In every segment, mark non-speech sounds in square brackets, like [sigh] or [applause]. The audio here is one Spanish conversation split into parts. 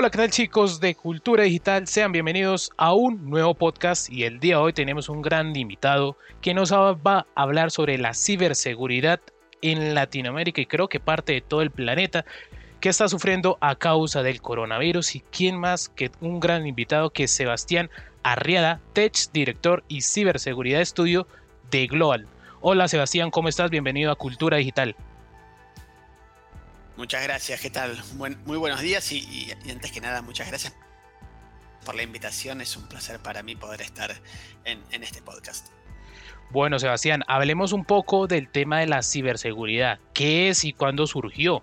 Hola, ¿qué tal chicos de Cultura Digital? Sean bienvenidos a un nuevo podcast y el día de hoy tenemos un gran invitado que nos va a hablar sobre la ciberseguridad en Latinoamérica y creo que parte de todo el planeta que está sufriendo a causa del coronavirus y quién más que un gran invitado que Sebastián Arriada, Tech Director y Ciberseguridad Estudio de Global. Hola Sebastián, ¿cómo estás? Bienvenido a Cultura Digital. Muchas gracias, ¿qué tal? muy buenos días y, antes que nada, muchas gracias por la invitación. Es un placer para mí poder estar en, en este podcast. Bueno, Sebastián, hablemos un poco del tema de la ciberseguridad. ¿Qué es y cuándo surgió?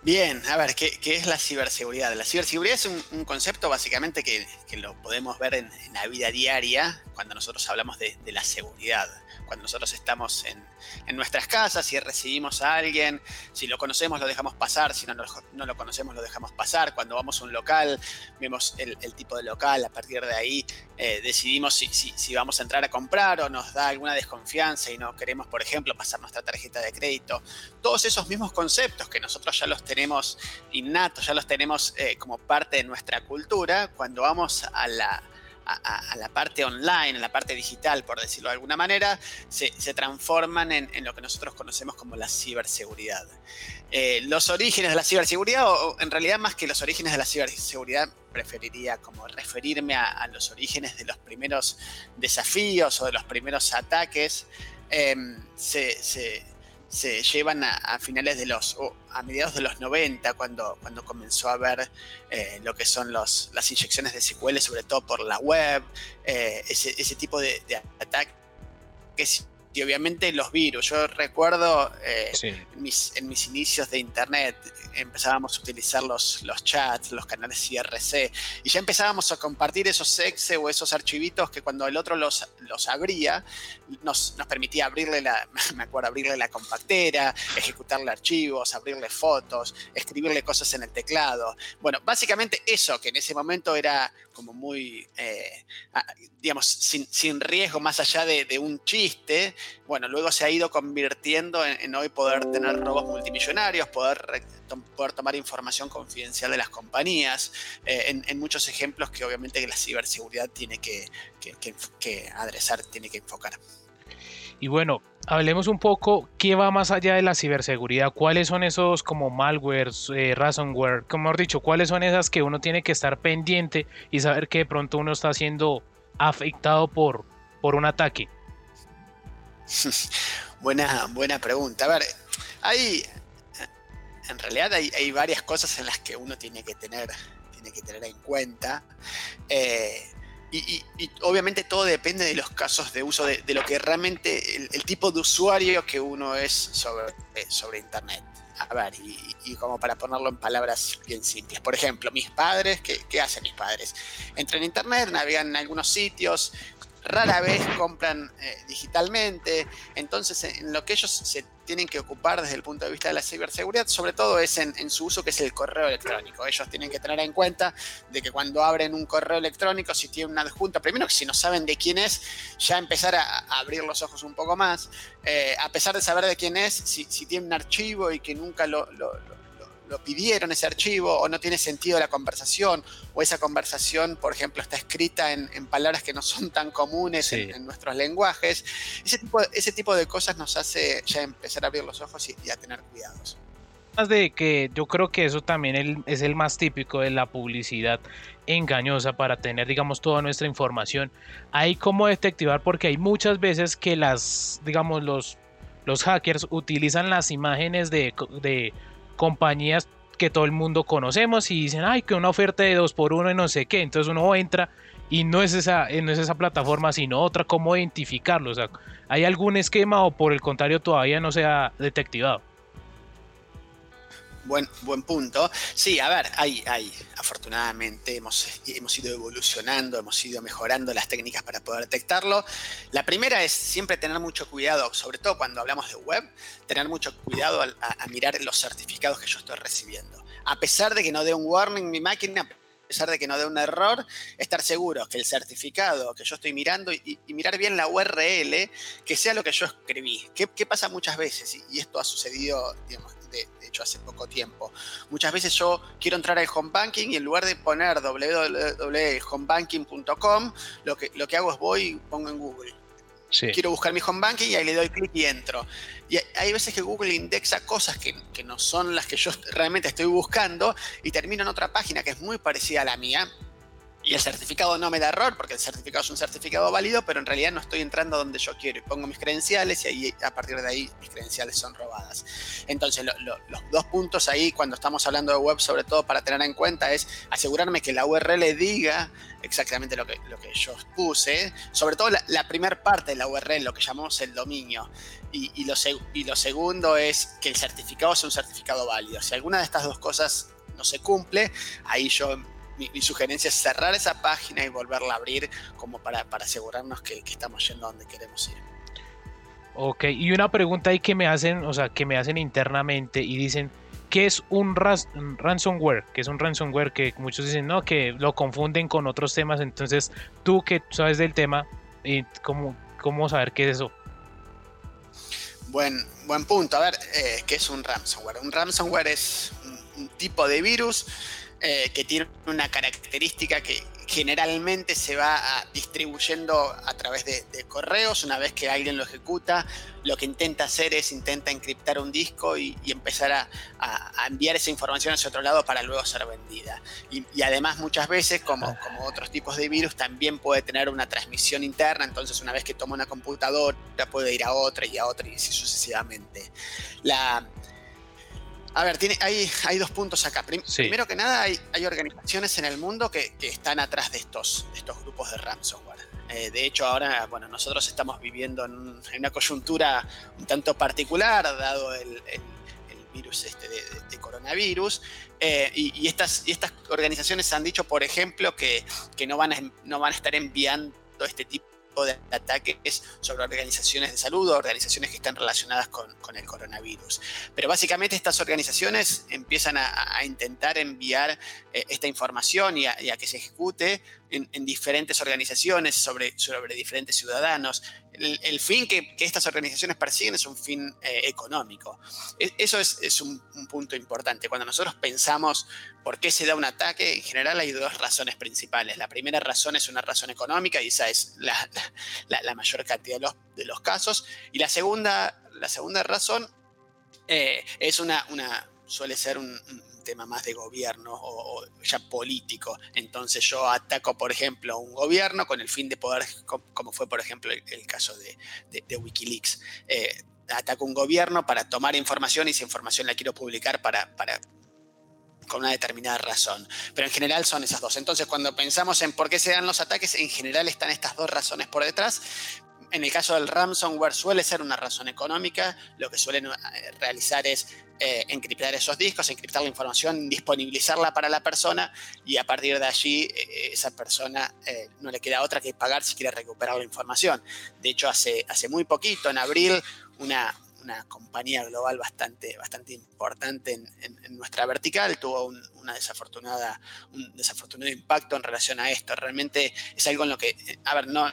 Bien, a ver, ¿qué, es la ciberseguridad? La ciberseguridad es un, concepto básicamente que, lo podemos ver en, la vida diaria cuando nosotros hablamos de, la seguridad. Cuando nosotros estamos en, nuestras casas y recibimos a alguien, si lo conocemos lo dejamos pasar, si no, no, lo conocemos lo dejamos pasar. Cuando vamos a un local, vemos el, tipo de local, a partir de ahí eh, decidimos si, si, vamos a entrar a comprar o nos da alguna desconfianza y no queremos, por ejemplo, pasar nuestra tarjeta de crédito. Todos esos mismos conceptos que nosotros ya los tenemos innatos, ya los tenemos eh, como parte de nuestra cultura, cuando vamos a la, a, la parte online, en la parte digital, por decirlo de alguna manera, se, transforman en, lo que nosotros conocemos como la ciberseguridad. Eh, los orígenes de la ciberseguridad, o, en realidad más que los orígenes de la ciberseguridad, preferiría como referirme a, los orígenes de los primeros desafíos o de los primeros ataques, em, se se llevan a, finales de los, o a mediados de los 90, cuando, cuando comenzó a haber eh, lo que son los, las inyecciones de SQL, sobre todo por la web, eh, ese, ese, tipo de, de ataques y obviamente los virus. Yo recuerdo eh, en, mis, en, mis, inicios de internet empezábamos a utilizar los, los chats, los canales IRC, y ya empezábamos a compartir esos exe o esos archivitos que cuando el otro los, los abría, nos, nos permitía abrirle la, [laughs] me acuerdo, abrirle la compactera, ejecutarle archivos, abrirle fotos, escribirle cosas en el teclado. Bueno, básicamente eso que en ese momento era como muy, eh, digamos, sin, riesgo más allá de, un chiste, bueno, luego se ha ido convirtiendo en, hoy poder tener robos multimillonarios, poder, poder tomar información confidencial de las compañías, eh, en, muchos ejemplos que obviamente la ciberseguridad tiene que, que adresar, tiene que enfocar. Y bueno, hablemos un poco qué va más allá de la ciberseguridad, cuáles son esos como malware, eh, ransomware, como hemos dicho, cuáles son esas que uno tiene que estar pendiente y saber que de pronto uno está siendo afectado por, por un ataque. [laughs] buena, buena pregunta. A ver, hay, en realidad hay, hay, varias cosas en las que uno tiene que tener, tiene que tener en cuenta. Eh, y, obviamente todo depende de los casos de uso, de, lo que realmente, el, tipo de usuario que uno es sobre, eh, sobre Internet. A ver, y, como para ponerlo en palabras bien simples. Por ejemplo, mis padres, ¿qué, qué hacen mis padres? Entran en Internet, navegan en algunos sitios, rara vez compran eh, digitalmente, entonces en lo que ellos se tienen que ocupar desde el punto de vista de la ciberseguridad, sobre todo es en, su uso que es el correo electrónico. Ellos tienen que tener en cuenta de que cuando abren un correo electrónico, si tienen una adjunta, primero que si no saben de quién es, ya empezar a, abrir los ojos un poco más. Eh, a pesar de saber de quién es, si, si tiene un archivo y que nunca lo lo pidieron ese archivo o no tiene sentido la conversación o esa conversación, por ejemplo, está escrita en, palabras que no son tan comunes en, nuestros lenguajes. Ese tipo, ese tipo de cosas nos hace ya empezar a abrir los ojos y, a tener cuidados. De que yo creo que eso también es el más típico de la publicidad engañosa para tener, digamos, toda nuestra información. Hay como detectivar porque hay muchas veces que las, digamos, los, los hackers utilizan las imágenes de, de compañías que todo el mundo conocemos y dicen, ay, que una oferta de dos por uno y no sé qué. Entonces uno entra y no es esa, no es esa plataforma, sino otra, cómo identificarlo. O sea, ¿hay algún esquema o por el contrario todavía no se ha detectivado? Buen, punto. Sí, a ver, hay, hay, afortunadamente hemos, hemos ido evolucionando, hemos ido mejorando las técnicas para poder detectarlo. La primera es siempre tener mucho cuidado, sobre todo cuando hablamos de web, tener mucho cuidado a, mirar los certificados que yo estoy recibiendo. A pesar de que no dé un warning mi máquina, pesar de que no dé un error, estar seguro que el certificado que yo estoy mirando y, mirar bien la URL, que sea lo que yo escribí. ¿Qué, pasa muchas veces? Y, esto ha sucedido, digamos, de, hecho hace poco tiempo. Muchas veces yo quiero entrar al home banking y en lugar de poner www.homebanking.com, lo que, lo que hago es voy y pongo en Google Quiero buscar mi home banking y ahí le doy clic y entro. Y hay veces que Google indexa cosas que, que, no son las que yo realmente estoy buscando y termino en otra página que es muy parecida a la mía y el certificado no me da error porque el certificado es un certificado válido, pero en realidad no estoy entrando donde yo quiero y pongo mis credenciales y ahí a partir de ahí mis credenciales son robadas. Entonces los dos puntos ahí cuando estamos hablando de web sobre todo para tener en cuenta es asegurarme que la URL diga exactamente lo que, lo que yo puse, sobre todo la, primera parte de la URL, lo que llamamos el dominio. Y, lo, y lo segundo es que el certificado sea un certificado válido. Si alguna de estas dos cosas no se cumple, ahí yo mi, sugerencia es cerrar esa página y volverla a abrir como para, asegurarnos que, estamos yendo a donde queremos ir. Ok, y una pregunta ahí que me hacen, o sea, que me hacen internamente y dicen, ¿qué es un, ransomware? ¿Qué es un ransomware? Que muchos dicen, no, que lo confunden con otros temas. Entonces, tú que sabes del tema, ¿cómo, cómo saber qué es eso? Buen, buen punto. A ver, eh, ¿qué es un ransomware? Un ransomware es un tipo de virus eh, que tiene una característica que generalmente se va distribuyendo a través de, correos. Una vez que alguien lo ejecuta, lo que intenta hacer es intenta encriptar un disco y, empezar a, enviar esa información hacia otro lado para luego ser vendida. Y, además muchas veces, como, como, otros tipos de virus, también puede tener una transmisión interna. Entonces una vez que toma una computadora puede ir a otra y a otra y así sucesivamente. La, a ver, tiene, hay, hay dos puntos acá. Primero que nada, hay, hay, organizaciones en el mundo que, están atrás de estos, estos grupos de ransomware. Eh, de hecho, ahora, bueno, nosotros estamos viviendo en, una coyuntura un tanto particular, dado el, virus este de, coronavirus. Eh, y, estas, y estas organizaciones han dicho, por ejemplo, que, que no, van a, no van a estar enviando este tipo de ataques sobre organizaciones de salud o organizaciones que están relacionadas con, el coronavirus. Pero básicamente estas organizaciones empiezan a, intentar enviar eh, esta información y a, que se ejecute en, diferentes organizaciones sobre, sobre diferentes ciudadanos el, fin que, estas organizaciones persiguen es un fin eh, económico. E, eso es, un, punto importante. Cuando nosotros pensamos por qué se da un ataque, en general hay dos razones principales. La primera razón es una razón económica y esa es la, mayor cantidad de los, casos. Y la segunda, la segunda razón eh, es una, suele ser un tema más de gobierno o, ya político. Entonces yo ataco, por ejemplo, a un gobierno con el fin de poder, como fue, por ejemplo, el, caso de, Wikileaks. Eh, ataco un gobierno para tomar información y esa información la quiero publicar para, para con una determinada razón. Pero en general son esas dos. Entonces, cuando pensamos en por qué se dan los ataques, en general están estas dos razones por detrás. En el caso del ransomware suele ser una razón económica. Lo que suelen eh, realizar es eh, encriptar esos discos, encriptar la información, disponibilizarla para la persona y a partir de allí eh, esa persona eh, no le queda otra que pagar si quiere recuperar la información. De hecho, hace, hace muy poquito, en abril, una, compañía global bastante, bastante importante en, nuestra vertical tuvo un, una desafortunada, un desafortunado impacto en relación a esto. Realmente es algo en lo que, a ver, no,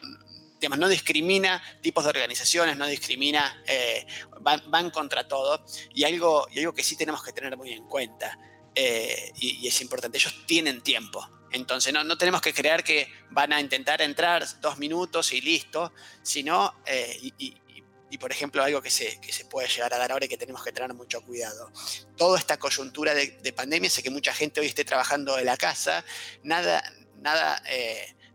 no discrimina tipos de organizaciones, no discrimina, eh, van, contra todo. Y algo, y algo que sí tenemos que tener muy en cuenta, eh, y, es importante, ellos tienen tiempo. Entonces no, no, tenemos que creer que van a intentar entrar dos minutos y listo, sino, eh, y, por ejemplo, algo que se, que se puede llegar a dar ahora y que tenemos que tener mucho cuidado. Toda esta coyuntura de, pandemia hace que mucha gente hoy esté trabajando de la casa, nada, nada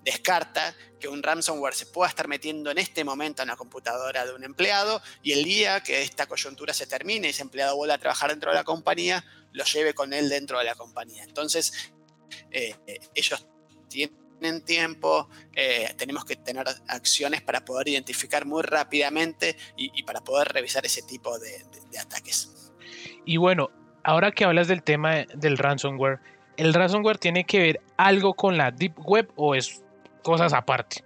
descarta que un ransomware se pueda estar metiendo en este momento en la computadora de un empleado y el día que esta coyuntura se termine y ese empleado vuelva a trabajar dentro de la compañía, lo lleve con él dentro de la compañía. Entonces, eh, ellos tienen tiempo, eh, tenemos que tener acciones para poder identificar muy rápidamente y, para poder revisar ese tipo de, de ataques. Y bueno, ahora que hablas del tema del ransomware, ¿el ransomware tiene que ver algo con la Deep Web o es cosas aparte.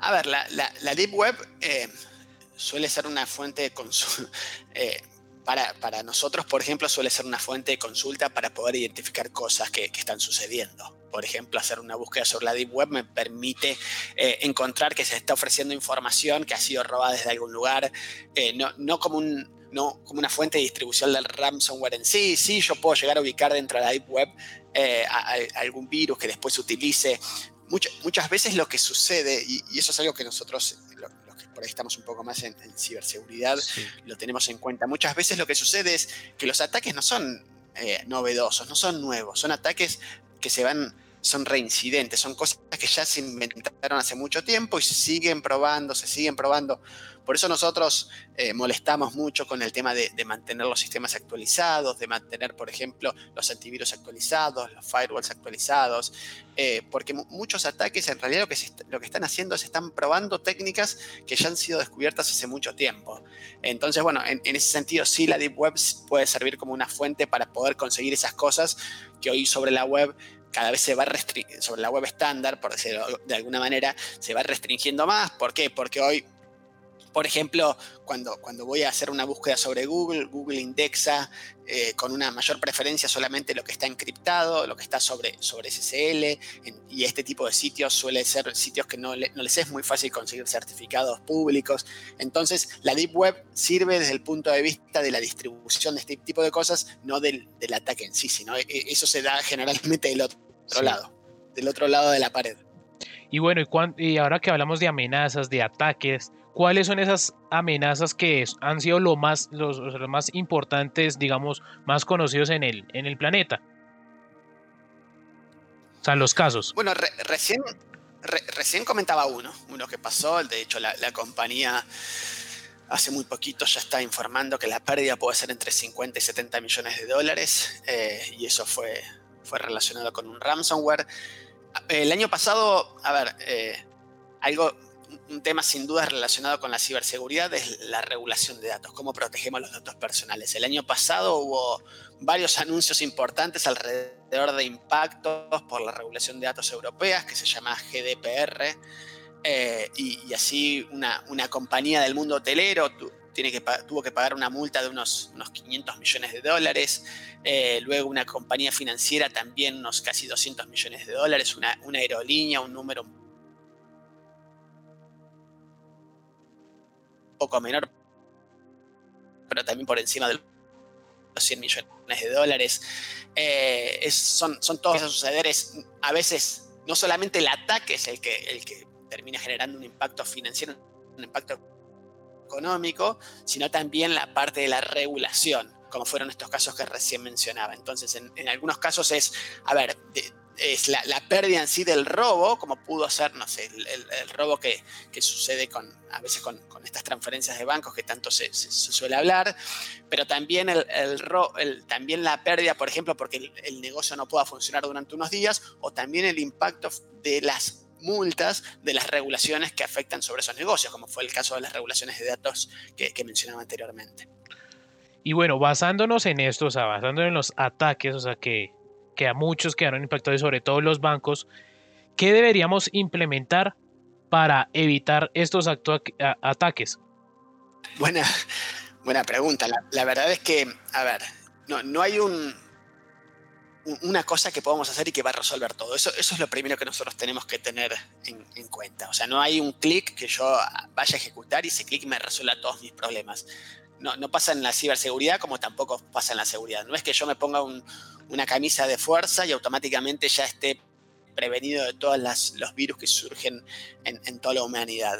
A ver, la, Deep Web eh, suele ser una fuente de consumo. [laughs] Eh, para, nosotros, por ejemplo, suele ser una fuente de consulta para poder identificar cosas que, están sucediendo. Por ejemplo, hacer una búsqueda sobre la Deep Web me permite eh, encontrar que se está ofreciendo información que ha sido robada desde algún lugar, no, no, como un, no como una fuente de distribución del ransomware en sí. Sí, yo puedo llegar a ubicar dentro de la Deep Web eh, algún virus que después se utilice. muchas veces lo que sucede, y, eso es algo que nosotros, por ahí estamos un poco más en, ciberseguridad, lo tenemos en cuenta. Muchas veces lo que sucede es que los ataques no son eh, novedosos, no son nuevos, son ataques que se van son reincidentes, son cosas que ya se inventaron hace mucho tiempo y se siguen probando, se siguen probando. Por eso nosotros eh, molestamos mucho con el tema de, mantener los sistemas actualizados, de mantener, por ejemplo, los antivirus actualizados, los firewalls actualizados, eh, porque muchos ataques en realidad lo que, lo que están haciendo es están probando técnicas que ya han sido descubiertas hace mucho tiempo. Entonces, bueno, en, en ese sentido sí la Deep Web puede servir como una fuente para poder conseguir esas cosas que hoy sobre la web cada vez se va sobre la web estándar, por decirlo de alguna manera, se va restringiendo más. ¿Por qué? Porque hoy por ejemplo, cuando, cuando voy a hacer una búsqueda sobre Google, Google indexa eh, con una mayor preferencia solamente lo que está encriptado, lo que está sobre, sobre SSL, y este tipo de sitios suele ser sitios que no, les es muy fácil conseguir certificados públicos. Entonces, la Deep Web sirve desde el punto de vista de la distribución de este tipo de cosas, no del, del ataque en sí, sino e, eso se da generalmente del otro, lado, del otro lado de la pared. Y bueno, y, y ahora que hablamos de amenazas, de ataques, ¿Cuáles son esas amenazas que han sido lo más, los, más importantes, digamos, más conocidos en el, en el planeta? O sea, los casos. Bueno, recién, recién comentaba uno, uno que pasó, de hecho la, compañía hace muy poquito ya está informando que la pérdida puede ser entre 50 y 70 millones de dólares eh, y eso fue, fue relacionado con un ransomware. El año pasado, a ver, eh, algo un tema sin duda relacionado con la ciberseguridad es la regulación de datos, cómo protegemos los datos personales. El año pasado hubo varios anuncios importantes alrededor de impactos por la regulación de datos europeas que se llama GDPR eh, y, así una, compañía del mundo hotelero tuvo que pagar una multa de unos, unos 500 millones de dólares, eh, luego una compañía financiera también unos casi 200 millones de dólares, una, una aerolínea, un número poco menor, pero también por encima de los 100 millones de dólares. Eh, son, son todos esos sucederes. A veces no solamente el ataque es el que, el que termina generando un impacto financiero, un impacto económico, sino también la parte de la regulación, como fueron estos casos que recién mencionaba. Entonces, en, algunos casos es, a ver, es la, pérdida en sí del robo, como pudo ser, no sé, el, robo que, sucede con, a veces con, estas transferencias de bancos que tanto se, suele hablar, pero también, el, también la pérdida, por ejemplo, porque el, negocio no pueda funcionar durante unos días, o también el impacto de las multas de las regulaciones que afectan sobre esos negocios, como fue el caso de las regulaciones de datos que, que mencionaba anteriormente. Y bueno, basándonos en esto, o sea, basándonos en los ataques, o sea, que que a muchos quedaron impactados, sobre todo los bancos, ¿qué deberíamos implementar para evitar estos ataques? Buena, buena pregunta. La, verdad es que, a ver, no, no hay un, una cosa que podamos hacer y que va a resolver todo. Eso, eso es lo primero que nosotros tenemos que tener en, en cuenta. O sea, no hay un clic que yo vaya a ejecutar y ese clic me resuelva todos mis problemas. No, no, pasa en la ciberseguridad como tampoco pasa en la seguridad. No es que yo me ponga un, una camisa de fuerza y automáticamente ya esté prevenido de todos los virus que surgen en, toda la humanidad.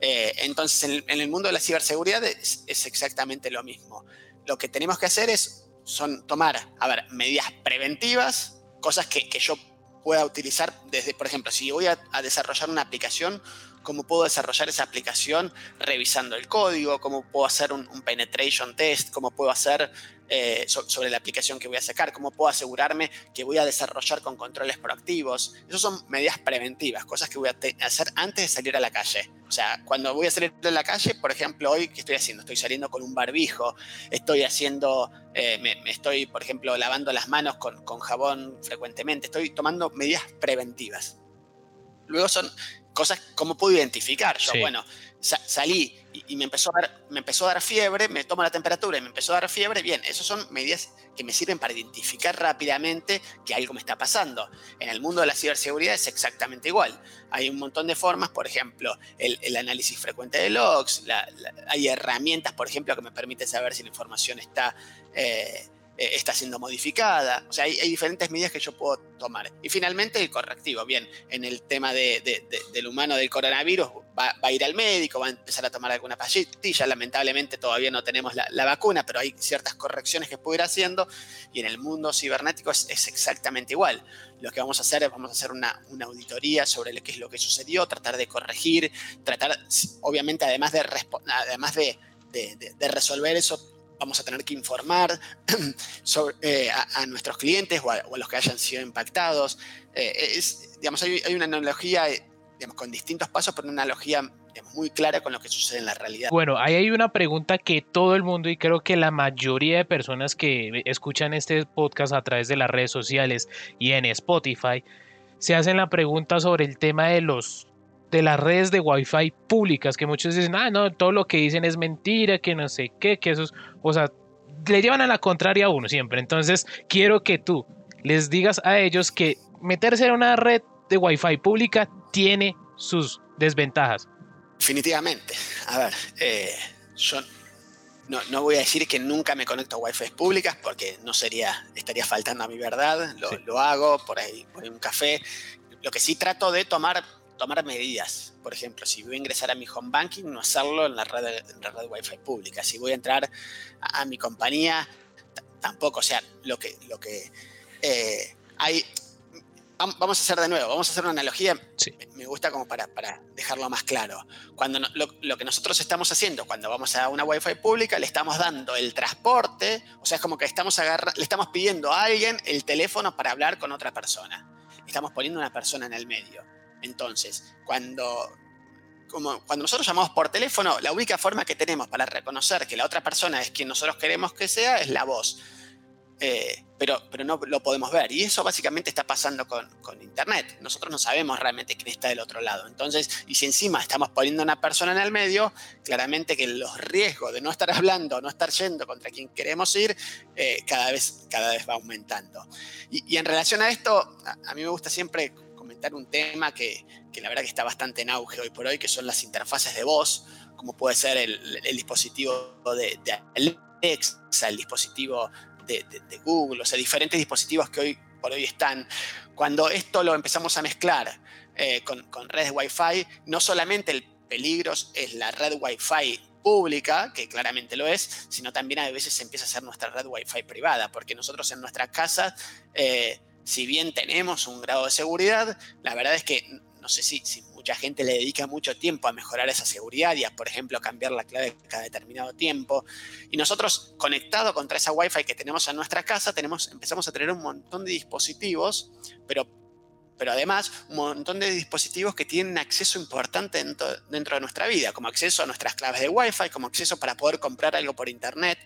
Eh, entonces, en el, mundo de la ciberseguridad es, exactamente lo mismo. Lo que tenemos que hacer es son tomar, a ver, medidas preventivas, cosas que, yo pueda utilizar desde, por ejemplo, si voy a, a desarrollar una aplicación, cómo puedo desarrollar esa aplicación revisando el código, cómo puedo hacer un, penetration test, cómo puedo hacer eh, sobre la aplicación que voy a sacar, cómo puedo asegurarme que voy a desarrollar con controles proactivos. Esas son medidas preventivas, cosas que voy a hacer antes de salir a la calle. O sea, cuando voy a salir a la calle, por ejemplo, hoy, ¿qué estoy haciendo? Estoy saliendo con un barbijo, estoy haciendo, eh, me, estoy, por ejemplo, lavando las manos con, con jabón frecuentemente, estoy tomando medidas preventivas. Luego son cosas, ¿cómo puedo identificar? Yo, bueno, salí y, me, empezó a dar, me empezó a dar fiebre, me tomo la temperatura y me empezó a dar fiebre, bien, esas son medidas que me sirven para identificar rápidamente que algo me está pasando. En el mundo de la ciberseguridad es exactamente igual. Hay un montón de formas, por ejemplo, el, análisis frecuente de logs, hay herramientas, por ejemplo, que me permiten saber si la información está... Eh, eh, está siendo modificada. O sea, hay, diferentes medidas que yo puedo tomar. Y finalmente el correctivo. Bien, en el tema del humano del coronavirus, va, a ir al médico, va a empezar a tomar alguna pastilla. Lamentablemente todavía no tenemos la, vacuna, pero hay ciertas correcciones que puedo ir haciendo. Y en el mundo cibernético es, exactamente igual. Lo que vamos a hacer es vamos a hacer una, auditoría sobre qué es lo que sucedió, tratar de corregir, tratar, obviamente, además de, además de, de resolver eso, vamos a tener que informar [clears throat] eh, a, nuestros clientes o a, los que hayan sido impactados. Eh, es, digamos, hay, una analogía eh, digamos, con distintos pasos, pero una analogía muy clara con lo que sucede en la realidad. Bueno, ahí hay una pregunta que todo el mundo y creo que la mayoría de personas que escuchan este podcast a través de las redes sociales y en Spotify se hacen la pregunta sobre el tema de los de las redes de Wi-Fi públicas, que muchos dicen, ah, no, todo lo que dicen es mentira, que no sé qué, que esos, o sea, le llevan a la contraria a uno siempre. Entonces, quiero que tú les digas a ellos que meterse en una red de Wi-Fi pública tiene sus desventajas. Definitivamente. A ver, eh, yo no, voy a decir que nunca me conecto a Wi-Fi públicas porque no sería, estaría faltando a mi verdad. Lo, lo hago por ahí, por ahí un café. Lo que sí trato de tomar tomar medidas. Por ejemplo, si voy a ingresar a mi home banking, no hacerlo en la red, en la red Wi-Fi pública. Si voy a entrar a, mi compañía, tampoco. O sea, lo que, lo que eh, hay. Vamos a hacer de nuevo, vamos a hacer una analogía. Me gusta como para, para dejarlo más claro. Cuando lo, que nosotros estamos haciendo cuando vamos a una Wi-Fi pública, le estamos dando el transporte, o sea, es como que estamos le estamos pidiendo a alguien el teléfono para hablar con otra persona. Estamos poniendo una persona en el medio. Entonces, cuando, como, cuando nosotros llamamos por teléfono, la única forma que tenemos para reconocer que la otra persona es quien nosotros queremos que sea es la voz. Eh, pero, pero no lo podemos ver. Y eso básicamente está pasando con, con, Internet. Nosotros no sabemos realmente quién está del otro lado. Entonces, y si encima estamos poniendo a una persona en el medio, claramente que los riesgos de no estar [laughs] hablando, no estar yendo contra quien queremos ir, eh, cada, vez, cada vez va aumentando. Y, y en relación a esto, a mí me gusta siempre un tema que, la verdad que está bastante en auge hoy por hoy, que son las interfaces de voz, como puede ser el, dispositivo de, Alexa, el dispositivo de, Google, o sea, diferentes dispositivos que hoy por hoy están. Cuando esto lo empezamos a mezclar eh, con, con redes Wi-Fi, no solamente el peligro es la red Wi-Fi pública, que claramente lo es, sino también a veces empieza a hacer nuestra red Wi-Fi privada, porque nosotros en nuestra casa eh, si bien tenemos un grado de seguridad, la verdad es que no sé si, si mucha gente le dedica mucho tiempo a mejorar esa seguridad y a, por ejemplo, cambiar la clave cada determinado tiempo. Y nosotros, conectado contra esa Wi-Fi que tenemos en nuestra casa, tenemos, empezamos a tener un montón de dispositivos, pero pero además un montón de dispositivos que tienen acceso importante dentro, de nuestra vida, como acceso a nuestras claves de Wi-Fi, como acceso para poder comprar algo por Internet.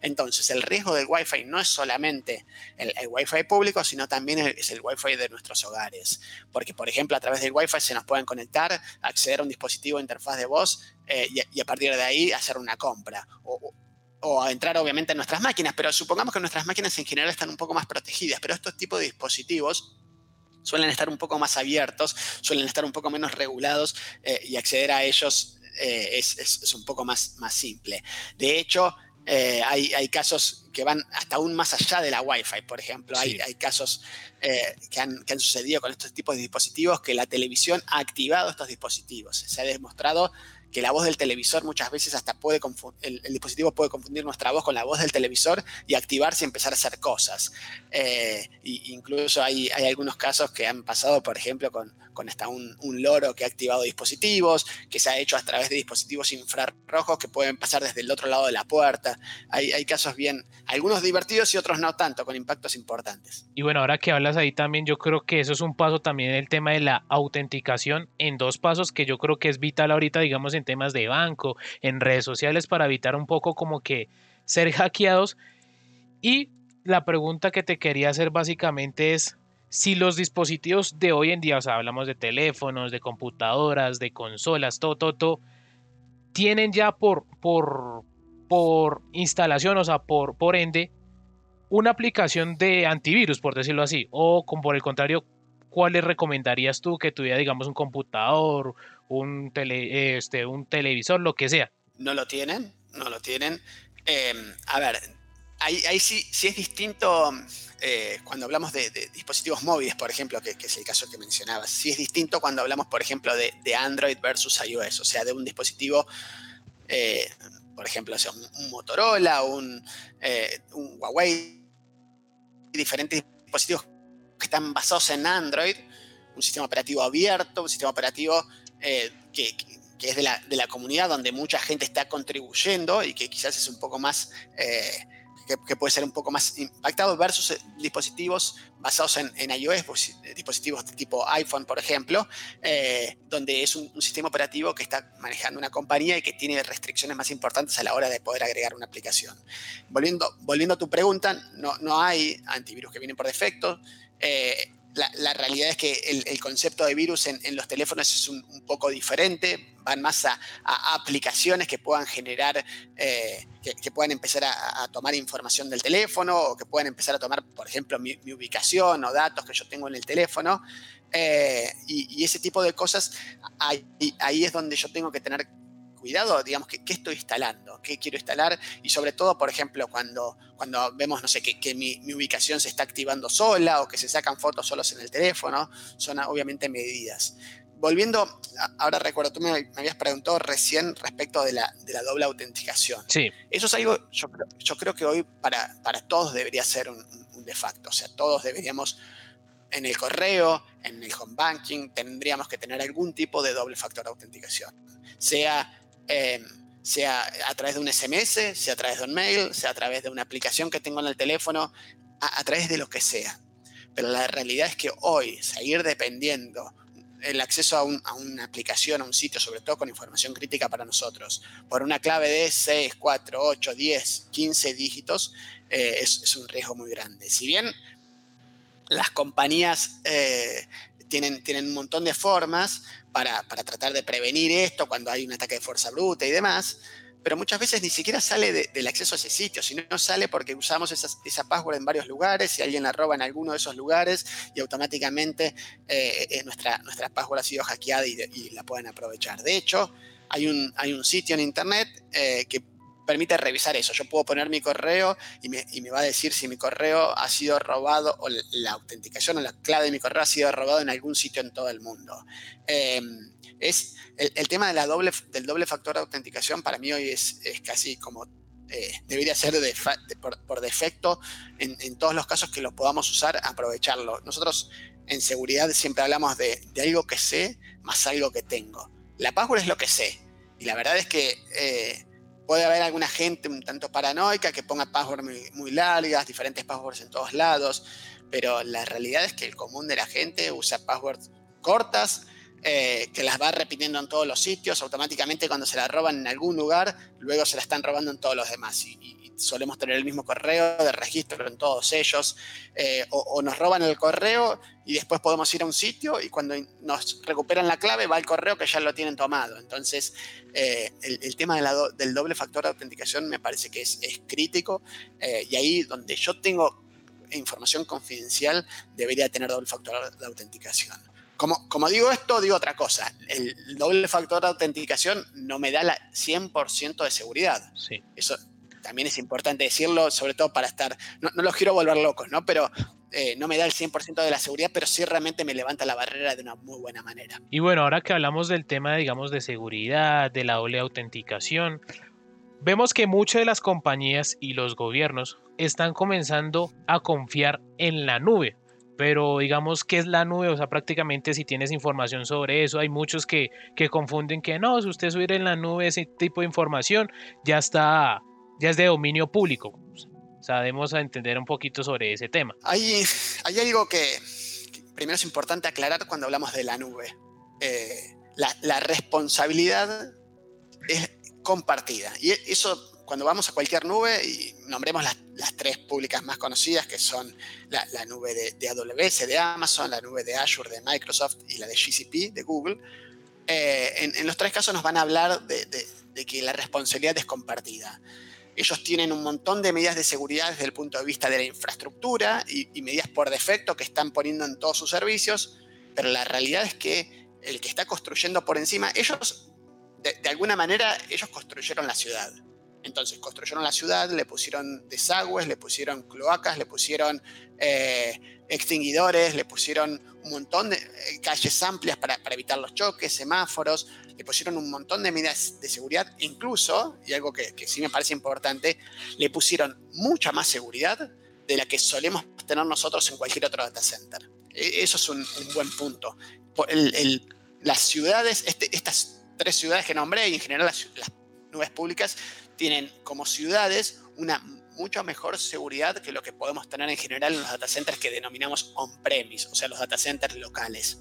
Entonces, el riesgo del Wi-Fi no es solamente el, Wi-Fi público, sino también es el Wi-Fi de nuestros hogares. Porque, por ejemplo, a través del Wi-Fi se nos pueden conectar, acceder a un dispositivo de interfaz de voz eh, y, a partir de ahí hacer una compra. O, o entrar obviamente en nuestras máquinas, pero supongamos que nuestras máquinas en general están un poco más protegidas, pero estos tipos de dispositivos suelen estar un poco más abiertos, suelen estar un poco menos regulados eh, y acceder a ellos eh, es, un poco más, más simple. De hecho, eh, hay, casos que van hasta aún más allá de la Wi-Fi, por ejemplo. Hay, casos que han, que, han, sucedido con estos tipos de dispositivos que la televisión ha activado estos dispositivos. Se ha demostrado que la voz del televisor muchas veces hasta puede el, el, dispositivo puede confundir nuestra voz con la voz del televisor y activarse y empezar a hacer cosas. Eh, incluso hay, hay, algunos casos que han pasado, por ejemplo, con, con hasta un, loro que ha activado dispositivos, que se ha hecho a través de dispositivos infrarrojos que pueden pasar desde el otro lado de la puerta. Hay, hay casos bien, algunos divertidos y otros no tanto, con impactos importantes. Y bueno, ahora que hablas ahí también, yo creo que eso es un paso también el tema de la autenticación en dos pasos que yo creo que es vital ahorita, digamos, en temas de banco, en redes sociales, para evitar un poco como que ser hackeados. Y la pregunta que te quería hacer básicamente es, si los dispositivos de hoy en día, o sea, hablamos de teléfonos, de computadoras, de consolas, todo, todo, todo, tienen ya por, por, por instalación, o sea, por, por ende, una aplicación de antivirus, por decirlo así, o por el contrario, ¿cuáles recomendarías tú que tuviera, digamos, un computador, un, tele, este, un televisor, lo que sea? No lo tienen, no lo tienen. Em, a ver, ahí, sí, sí, es distinto eh, cuando hablamos de, dispositivos móviles, por ejemplo, que, es el caso que mencionabas. Sí es distinto cuando hablamos, por ejemplo, de, Android versus iOS, o sea, de un dispositivo, eh, por ejemplo, sea, un, Motorola, un, eh, un Huawei, diferentes dispositivos que están basados en Android, un sistema operativo abierto, un sistema operativo que, es de la, comunidad donde mucha gente está contribuyendo y que quizás es un poco más que, puede ser un poco más impactado versus eh, dispositivos basados en, iOS, pues, eh, dispositivos de tipo iPhone, por ejemplo, eh, donde es un, sistema operativo que está manejando una compañía y que tiene restricciones más importantes a la hora de poder agregar una aplicación. Volviendo, volviendo a tu pregunta, no, no hay antivirus que vienen por defecto la, realidad es que el, concepto de virus en, los teléfonos es un, poco diferente, van más a, aplicaciones que puedan generar, eh, que, puedan empezar a, tomar información del teléfono o que puedan empezar a tomar, por ejemplo, mi, ubicación o datos que yo tengo en el teléfono. Eh, y, ese tipo de cosas, ahí es donde yo tengo que tener cuidado, digamos, que, qué estoy instalando, qué quiero instalar y sobre todo, por ejemplo, cuando, cuando vemos, no sé, que, mi, ubicación se está activando sola o que se sacan fotos solos en el teléfono, son obviamente medidas. Volviendo, ahora recuerdo, tú me, habías preguntado recién respecto de la, de la, doble autenticación. Sí. Eso es algo, yo, yo creo que hoy para, para todos debería ser un, un de facto, o sea, todos deberíamos en el correo, en el home banking, tendríamos que tener algún tipo de doble factor de autenticación. Sea Em, sea a través de un SMS, sea a través de un mail, sea a través de una aplicación que tengo en el teléfono, a, través de lo que sea. Pero la realidad es que hoy seguir dependiendo el acceso a, una aplicación, a un sitio, sobre todo con información crítica para nosotros, por una clave de 6, 4, 8, 10, 15 dígitos, eh, es, un riesgo muy grande. Si bien las compañías eh, tienen, tienen un montón de formas, para, tratar de prevenir esto cuando hay un ataque de fuerza bruta y demás, pero muchas veces ni siquiera sale del acceso a ese sitio, sino sale porque usamos esa password en varios lugares y alguien la roba en alguno de esos lugares y automáticamente eh, eh, nuestra, nuestra password ha sido hackeada y, la pueden aprovechar. De hecho, hay un, hay un sitio en internet eh, que permite revisar eso. Yo puedo poner mi correo y me, va a decir si mi correo ha sido robado o la autenticación o la clave de mi correo ha sido robado en algún sitio en todo el mundo. Em, es el, tema del doble factor de autenticación para mí hoy es, casi como eh, debería ser por, defecto en, todos los casos que lo podamos usar, aprovecharlo. Nosotros en seguridad siempre hablamos de, algo que sé más algo que tengo. La password es lo que sé. Y la verdad es que eh, puede haber alguna gente un tanto paranoica que ponga passwords muy, largas, diferentes passwords en todos lados, pero la realidad es que el común de la gente usa passwords cortas, eh, que las va repitiendo en todos los sitios, automáticamente cuando se la roban en algún lugar, luego se la están robando en todos los demás. Solemos tener el mismo correo de registro en todos ellos, eh, o, nos roban el correo y después podemos ir a un sitio y cuando nos recuperan la clave va el correo que ya lo tienen tomado. Entonces, eh, el, tema del doble factor de autenticación me parece que es, crítico eh, y ahí donde yo tengo información confidencial debería tener doble factor de autenticación. Como, como, digo esto, digo otra cosa. El doble factor de autenticación no me da la 100% de seguridad. Sí. Eso también es importante decirlo, sobre todo para estar, no, los quiero volver locos, ¿no? Pero eh, no me da el 100% de la seguridad, pero sí realmente me levanta la barrera de una muy buena manera. Y bueno, ahora que hablamos del tema, digamos, de seguridad, de la doble autenticación, vemos que muchas de las compañías y los gobiernos están comenzando a confiar en la nube. Pero digamos, ¿qué es la nube? O sea, prácticamente si tienes información sobre eso, hay muchos que, que confunden que no, si usted subir en la nube ese tipo de información, ya está ya es de dominio público. O sea, debemos entender un poquito sobre ese tema. Hay, hay algo que, primero es importante aclarar cuando hablamos de la nube. Eh, la, responsabilidad es compartida. Y eso, cuando vamos a cualquier nube, y nombremos las, tres públicas más conocidas, que son la, nube de, AWS, de Amazon, la nube de Azure, de Microsoft y la de GCP, de Google, eh, en, los tres casos nos van a hablar de, que la responsabilidad es compartida. Ellos tienen un montón de medidas de seguridad desde el punto de vista de la infraestructura y, medidas por defecto que están poniendo en todos sus servicios, pero la realidad es que el que está construyendo por encima, ellos, de alguna manera, ellos construyeron la ciudad entonces construyeron la ciudad, le pusieron desagües, le pusieron cloacas, le pusieron eh, extinguidores, le pusieron un montón de eh, calles amplias para, evitar los choques, semáforos, le pusieron un montón de medidas de seguridad, incluso, y algo que, sí me parece importante, le pusieron mucha más seguridad de la que solemos tener nosotros en cualquier otro data center. E, eso es un, buen punto. las ciudades, este, estas tres ciudades que nombré, y en general las, las nubes públicas, tienen como ciudades una mucha mejor seguridad que lo que podemos tener en general en los data centers que denominamos on-premise, o sea, los data centers locales.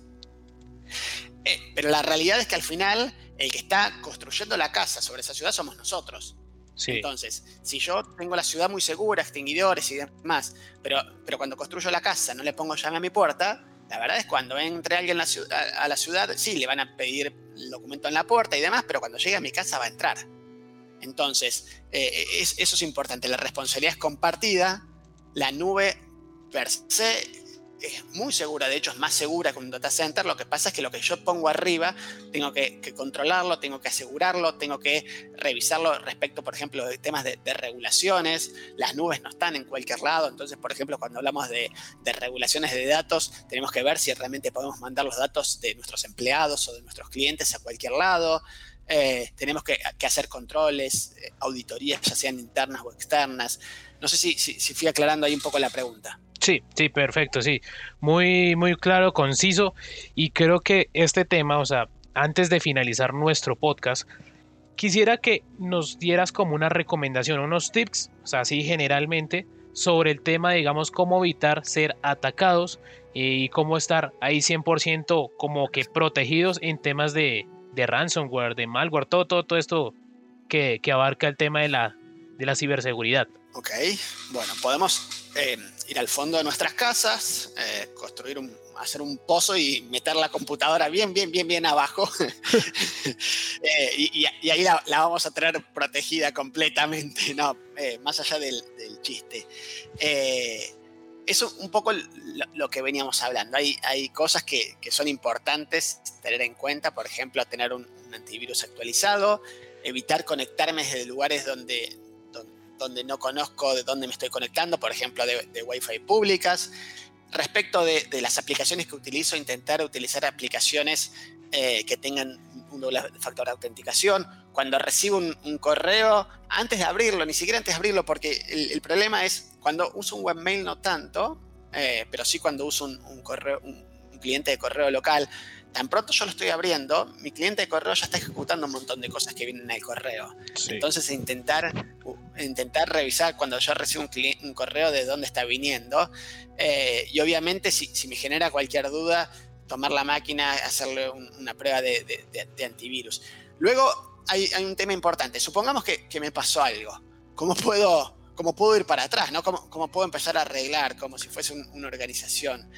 Eh, pero la realidad es que al final el que está construyendo la casa sobre esa ciudad somos nosotros. Entonces, si yo tengo la ciudad muy segura, extinguidores y demás, pero, pero cuando construyo la casa no le pongo llave a mi puerta, la verdad es que cuando entre alguien a la ciudad, sí, le van a pedir el documento en la puerta y demás, pero cuando llegue a mi casa va a entrar. Entonces, eh, eso es importante. La responsabilidad es compartida. La nube per se es muy segura, de hecho es más segura que un data center. Lo que pasa es que lo que yo pongo arriba tengo que, controlarlo, tengo que asegurarlo, tengo que revisarlo respecto, por ejemplo, de temas de, regulaciones. Las nubes no están en cualquier lado, entonces, por ejemplo, cuando hablamos de, de, regulaciones de datos, tenemos que ver si realmente podemos mandar los datos de nuestros empleados o de nuestros clientes a cualquier lado. Eh, tenemos que, hacer controles, eh, auditorías, ya sean internas o externas. No sé si, si, fui aclarando ahí un poco la pregunta. Sí, sí, perfecto, sí. Muy, muy claro, conciso. Y creo que este tema, o sea, antes de finalizar nuestro podcast, quisiera que nos dieras como una recomendación, unos tips, o sea, así generalmente, sobre el tema, digamos, cómo evitar ser atacados y cómo estar ahí 100% como que protegidos en temas de, de ransomware, de malware, todo, todo, todo esto que, abarca el tema de la, de la ciberseguridad. Ok, bueno, podemos eh, ir al fondo de nuestras casas, eh, construir un, hacer un pozo y meter la computadora bien, bien, bien, bien abajo. [laughs] Eh, y, ahí la, vamos a tener protegida completamente, no, más allá del chiste eso un poco lo, que veníamos hablando. Hay, hay cosas que, son importantes tener en cuenta, por ejemplo, tener un, antivirus actualizado, evitar conectarme desde lugares donde, donde, no conozco de dónde me estoy conectando, por ejemplo, de, de Wi-Fi públicas. Respecto de, las aplicaciones que utilizo, intentar utilizar aplicaciones eh, que tengan un doble factor de autenticación. Cuando recibo un, correo, antes de abrirlo, ni siquiera antes de abrirlo, porque el problema es cuando uso un webmail no tanto, eh, pero sí cuando uso un, correo, un, cliente de correo local, tan pronto yo lo estoy abriendo, mi cliente de correo ya está ejecutando un montón de cosas que vienen al correo. Entonces intentar, intentar revisar cuando yo recibo un, correo de dónde está viniendo. Eh, y obviamente si, me genera cualquier duda, tomar la máquina, hacerle una prueba de, antivirus. Luego hay, un tema importante. Supongamos que, que me pasó algo. ¿Cómo puedo cómo puedo ir para atrás, ¿no? ¿Cómo, cómo puedo empezar a arreglar, como si fuese una organización.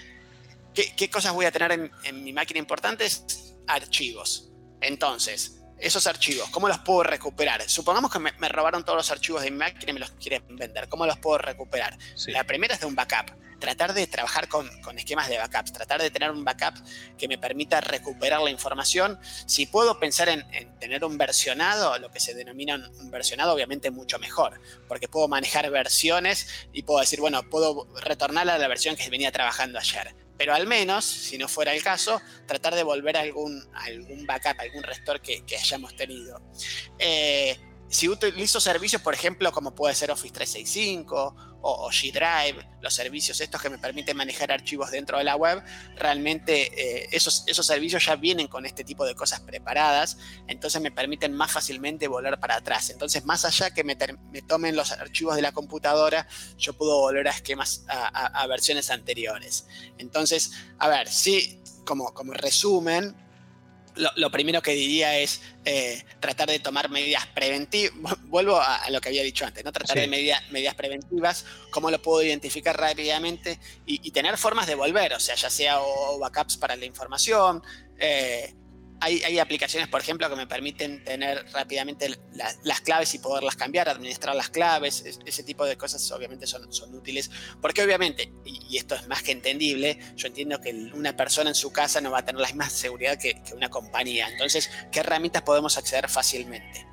¿Qué, cosas voy a tener en, mi máquina importantes? Archivos. Entonces, esos archivos, ¿cómo los puedo recuperar? Supongamos que me, robaron todos los archivos de mi máquina y me los quieren vender. ¿Cómo los puedo recuperar? La primera es de un backup tratar de trabajar con, esquemas de backups, tratar de tener un backup que me permita recuperar la información. Si puedo pensar en, tener un versionado, lo que se denomina un versionado, obviamente mucho mejor, porque puedo manejar versiones y puedo decir, bueno, puedo retornar a la versión que venía trabajando ayer. Pero al menos, si no fuera el caso, tratar de volver a algún, algún backup, algún restore que, hayamos tenido. Eh, si utilizo servicios, por ejemplo, como puede ser Office 365 o, G-Drive, los servicios estos que me permiten manejar archivos dentro de la web, realmente eh, esos, esos servicios ya vienen con este tipo de cosas preparadas, entonces me permiten más fácilmente volver para atrás. Entonces, más allá que me, tomen los archivos de la computadora, yo puedo volver a esquemas, a, versiones anteriores. Entonces, a ver, sí, como, como resumen, lo, primero que diría es eh, tratar de tomar medidas preventivas. [laughs] Vuelvo a, lo que había dicho antes, ¿no? Tratar de medidas preventivas, cómo lo puedo identificar rápidamente y, tener formas de volver, o sea, ya sea backups para la información, eh, hay, aplicaciones, por ejemplo, que me permiten tener rápidamente las claves y poderlas cambiar, administrar las claves, ese tipo de cosas obviamente son, útiles, porque obviamente, y, esto es más que entendible, yo entiendo que una persona en su casa no va a tener la misma seguridad que, una compañía. Entonces, ¿qué herramientas podemos acceder fácilmente?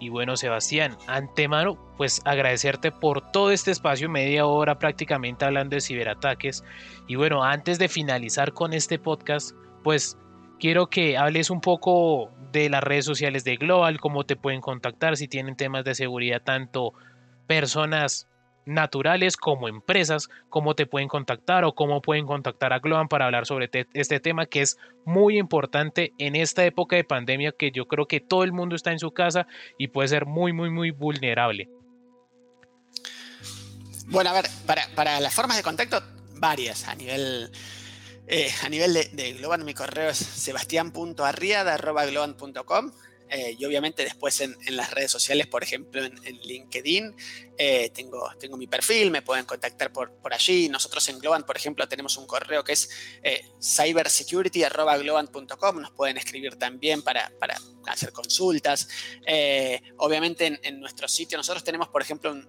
Y bueno, Sebastián, antemano, pues agradecerte por todo este espacio, media hora prácticamente hablando de ciberataques. Y bueno, antes de finalizar con este podcast, pues quiero que hables un poco de las redes sociales de Global, cómo te pueden contactar, si tienen temas de seguridad, tanto personas naturales como empresas, cómo te pueden contactar o cómo pueden contactar a Global para hablar sobre este tema que es muy importante en esta época de pandemia que yo creo que todo el mundo está en su casa y puede ser muy, muy, muy vulnerable. Bueno, a ver, para, las formas de contacto, varias a nivel eh, a nivel de, de, Globan, mi correo es sebastián.arriada.globan.com eh, y obviamente después en, las redes sociales, por ejemplo en, LinkedIn, eh, tengo, tengo mi perfil, me pueden contactar por, por allí. Nosotros en Globan, por ejemplo, tenemos un correo que es cybersecurity.globan.com, nos pueden escribir también para, para hacer consultas. obviamente en, nuestro sitio, nosotros tenemos, por ejemplo, un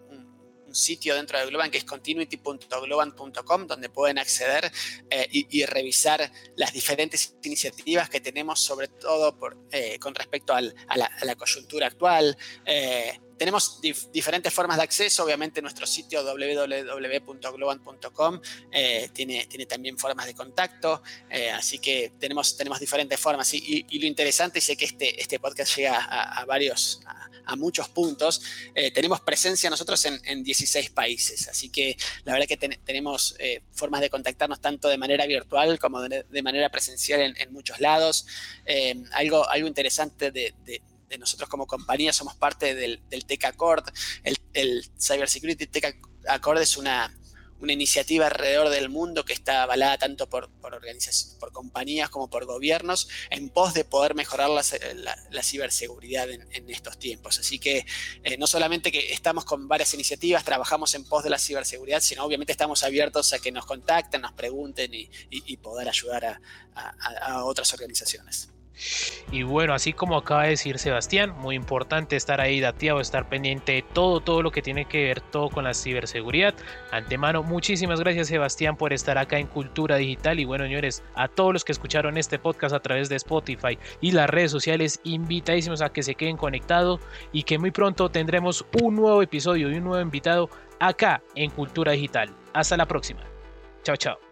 sitio dentro de Globan que es continuity.globan.com, donde pueden acceder eh, y, revisar las diferentes iniciativas que tenemos, sobre todo por, eh, con respecto a, la, coyuntura actual. Eh, tenemos diferentes formas de acceso, obviamente nuestro sitio www.globan.com tiene, tiene también formas de contacto, así que tenemos, tenemos diferentes formas y, lo interesante es que este, este podcast llega a, varios, a muchos puntos. Eh, tenemos presencia nosotros en, 16 países, así que la verdad que tenemos eh, formas de contactarnos tanto de manera virtual como de, manera presencial en, muchos lados. Eh, algo, algo interesante de, nosotros como compañía, somos parte del, del Tech Accord. El, el Cybersecurity Tech Accord es una, una iniciativa alrededor del mundo que está avalada tanto por, por organizaciones, por compañías como por gobiernos, en pos de poder mejorar la, ciberseguridad en, estos tiempos. Así que eh, no solamente que estamos con varias iniciativas, trabajamos en pos de la ciberseguridad, sino obviamente estamos abiertos a que nos contacten, nos pregunten y, poder ayudar a otras organizaciones. Y bueno, así como acaba de decir Sebastián, muy importante estar ahí dateado, estar pendiente de todo, todo lo que tiene que ver todo con la ciberseguridad. Antemano, muchísimas gracias Sebastián por estar acá en Cultura Digital. Y bueno, señores, a todos los que escucharon este podcast a través de Spotify y las redes sociales, invitadísimos a que se queden conectados y que muy pronto tendremos un nuevo episodio y un nuevo invitado acá en Cultura Digital. Hasta la próxima. Chao, chao.